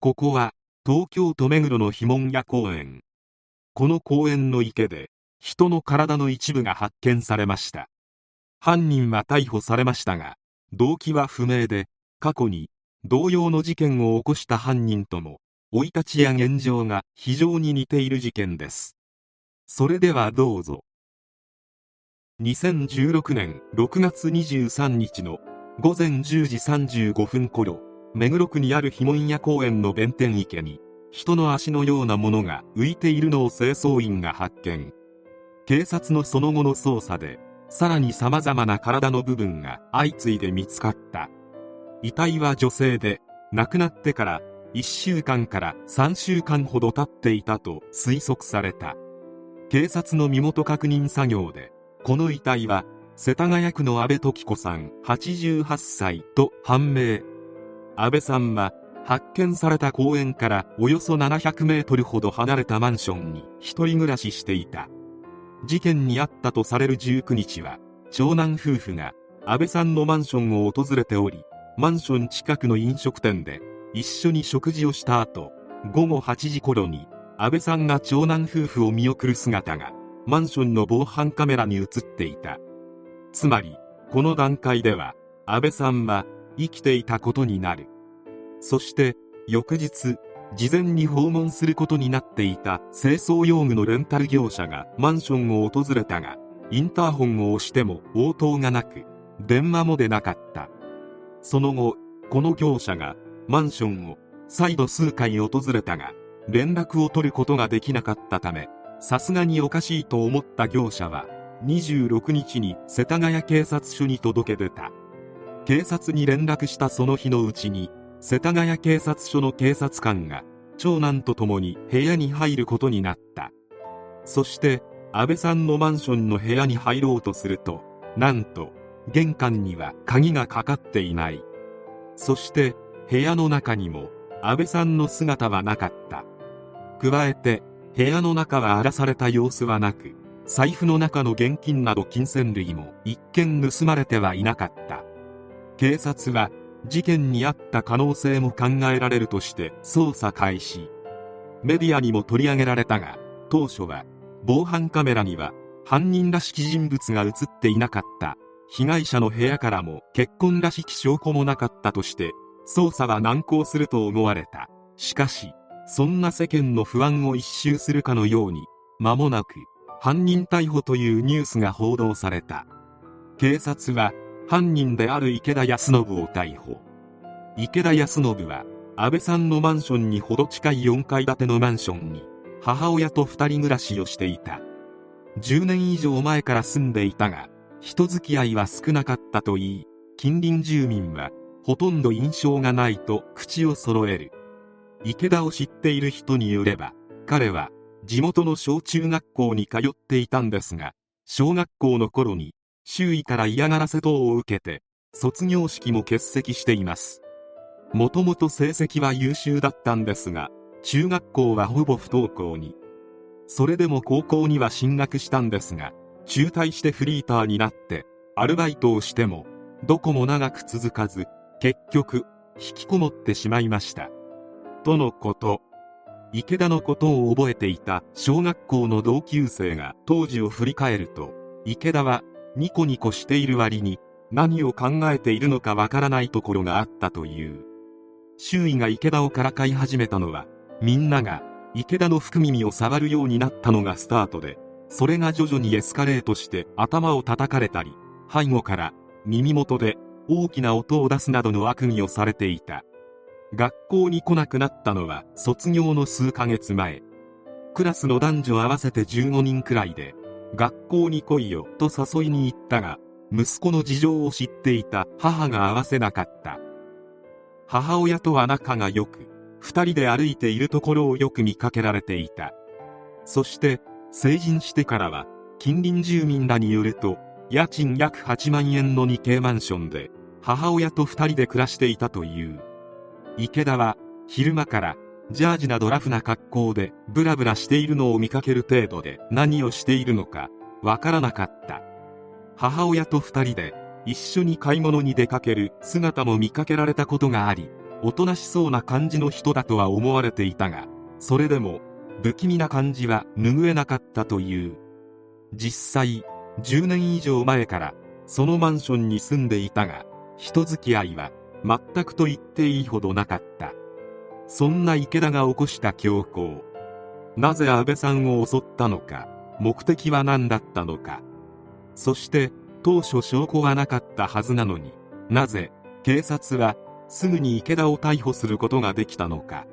ここは東京都目黒の碑文屋公園。この公園の池で人の体の一部が発見されました。犯人は逮捕されましたが動機は不明で過去に同様の事件を起こした犯人とも生い立ちや現状が非常に似ている事件です。それではどうぞ。2016年6月23日の午前10時35分頃目黒区にある碑文屋公園の弁天池に人の足のようなものが浮いているのを清掃員が発見。警察のその後の捜査でさらに様々な体の部分が相次いで見つかった。遺体は女性で亡くなってから1週間から3週間ほど経っていたと推測された。警察の身元確認作業でこの遺体は世田谷区の安倍時子さん88歳と判明。安倍さんは発見された公園からおよそ700メートルほど離れたマンションに一人暮らししていた。事件に遭ったとされる19日は長男夫婦が安倍さんのマンションを訪れておりマンション近くの飲食店で一緒に食事をした後午後8時頃に安倍さんが長男夫婦を見送る姿がマンションの防犯カメラに映っていた。つまりこの段階では安倍さんは生きていたことになる。そして翌日事前に訪問することになっていた清掃用具のレンタル業者がマンションを訪れたがインターホンを押しても応答がなく電話も出なかった。その後この業者がマンションを再度数回訪れたが連絡を取ることができなかったためさすがにおかしいと思った業者は26日に世田谷警察署に届け出た。警察に連絡したその日のうちに世田谷警察署の警察官が長男と共に部屋に入ることになった。そして安倍さんのマンションの部屋に入ろうとするとなんと玄関には鍵がかかっていない。そして部屋の中にも安倍さんの姿はなかった。加えて部屋の中は荒らされた様子はなく財布の中の現金など金銭類も一見盗まれてはいなかった。警察は事件にあった可能性も考えられるとして捜査開始。メディアにも取り上げられたが当初は防犯カメラには犯人らしき人物が映っていなかった。被害者の部屋からも結婚らしき証拠もなかったとして捜査は難航すると思われた。しかしそんな世間の不安を一周するかのように間もなく犯人逮捕というニュースが報道された。警察は犯人である池田康信を逮捕。池田康信は安倍さんのマンションにほど近い4階建てのマンションに母親と2人暮らしをしていた。10年以上前から住んでいたが人付き合いは少なかったといい近隣住民はほとんど印象がないと口を揃える。池田を知っている人によれば彼は地元の小中学校に通っていたんですが小学校の頃に周囲から嫌がらせ等を受けて卒業式も欠席しています。もともと成績は優秀だったんですが中学校はほぼ不登校に。それでも高校には進学したんですが中退してフリーターになってアルバイトをしてもどこも長く続かず結局引きこもってしまいました。とのこと。池田のことを覚えていた小学校の同級生が当時を振り返ると池田はニコニコしている割に何を考えているのかわからないところがあったという。周囲が池田をからかい始めたのはみんなが池田の福耳を触るようになったのがスタートでそれが徐々にエスカレートして頭を叩かれたり背後から耳元で大きな音を出すなどの悪議をされていた。学校に来なくなったのは卒業の数ヶ月前。クラスの男女合わせて15人くらいで学校に来いよと誘いに行ったが息子の事情を知っていた母が合わせなかった。母親とは仲が良く二人で歩いているところをよく見かけられていた。そして成人してからは近隣住民らによると家賃約8万円の 2K マンションで母親と二人で暮らしていたという。池田は昼間からジャージなどラフな格好でブラブラしているのを見かける程度で何をしているのかわからなかった。母親と二人で一緒に買い物に出かける姿も見かけられたことがありおとなしそうな感じの人だとは思われていたがそれでも不気味な感じは拭えなかったという。実際10年以上前からそのマンションに住んでいたが人付き合いは全くと言っていいほどなかった。そんな池田が起こした凶行。なぜ安倍さんを襲ったのか。目的は何だったのか。そして当初証拠はなかったはずなのになぜ警察はすぐに池田を逮捕することができたのか。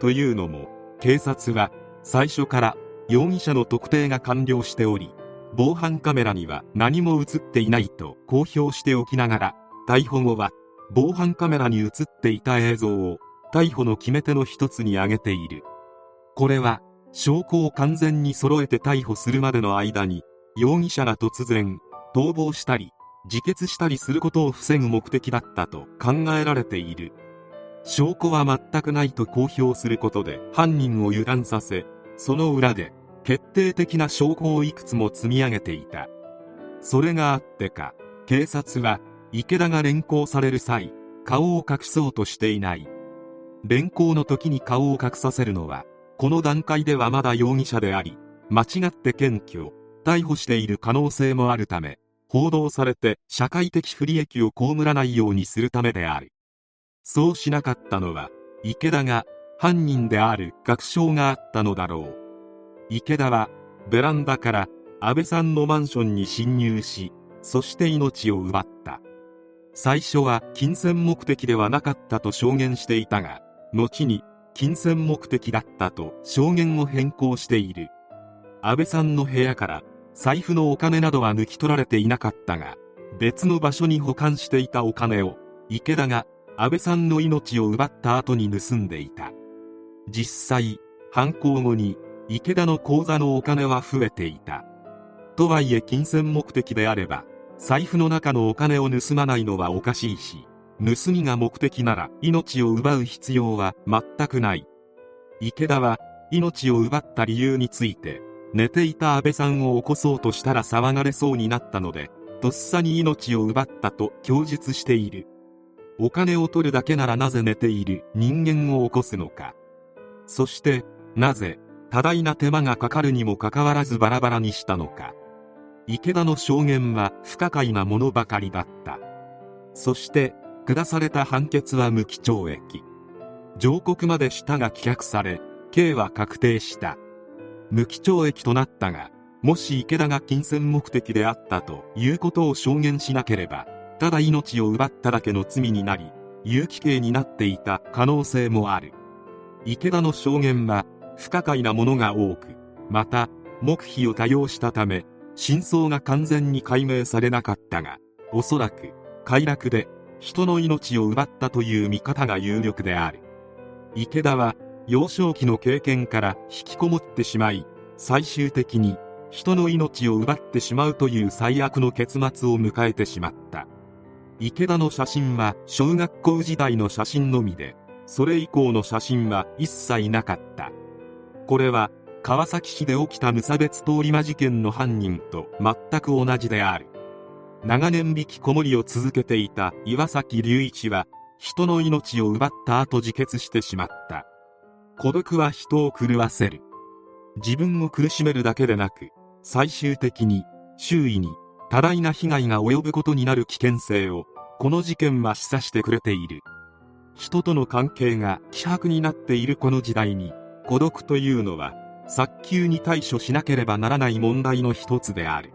というのも警察は最初から容疑者の特定が完了しており防犯カメラには何も映っていないと公表しておきながら逮捕後は防犯カメラに映っていた映像を逮捕の決め手の一つに挙げている。これは証拠を完全に揃えて逮捕するまでの間に容疑者が突然逃亡したり自決したりすることを防ぐ目的だったと考えられている。証拠は全くないと公表することで犯人を油断させその裏で決定的な証拠をいくつも積み上げていた。それがあってか警察は池田が連行される際顔を隠そうとしていない。連行の時に顔を隠させるのはこの段階ではまだ容疑者であり間違って検挙逮捕している可能性もあるため報道されて社会的不利益を被らないようにするためである。そうしなかったのは池田が犯人である確証があったのだろう。池田はベランダから安倍さんのマンションに侵入しそして命を奪った。最初は金銭目的ではなかったと証言していたが後に金銭目的だったと証言を変更している。安倍さんの部屋から財布のお金などは抜き取られていなかったが別の場所に保管していたお金を池田が安倍さんの命を奪った後に盗んでいた。実際犯行後に池田の口座のお金は増えていた。とはいえ金銭目的であれば財布の中のお金を盗まないのはおかしいし盗みが目的なら命を奪う必要は全くない。池田は命を奪った理由について寝ていた安倍さんを起こそうとしたら騒がれそうになったのでとっさに命を奪ったと供述している。お金を取るだけならなぜ寝ている人間を起こすのか。そしてなぜ多大な手間がかかるにもかかわらずバラバラにしたのか。池田の証言は不可解なものばかりだった。そして下された判決は無期懲役。上告までしたが棄却され刑は確定した。無期懲役となったがもし池田が金銭目的であったということを証言しなければただ命を奪っただけの罪になり有期刑になっていた可能性もある。池田の証言は不可解なものが多くまた黙秘を多用したため真相が完全に解明されなかったがおそらく快楽で人の命を奪ったという見方が有力である。池田は幼少期の経験から引きこもってしまい最終的に人の命を奪ってしまうという最悪の結末を迎えてしまった。池田の写真は小学校時代の写真のみでそれ以降の写真は一切なかった。これは川崎市で起きた無差別通り魔事件の犯人と全く同じである。長年引きこもりを続けていた岩崎隆一は人の命を奪った後自決してしまった。孤独は人を狂わせる。自分を苦しめるだけでなく最終的に周囲に多大な被害が及ぶことになる危険性をこの事件は示唆してくれている。人との関係が希薄になっているこの時代に孤独というのは早急に対処しなければならない問題の一つである。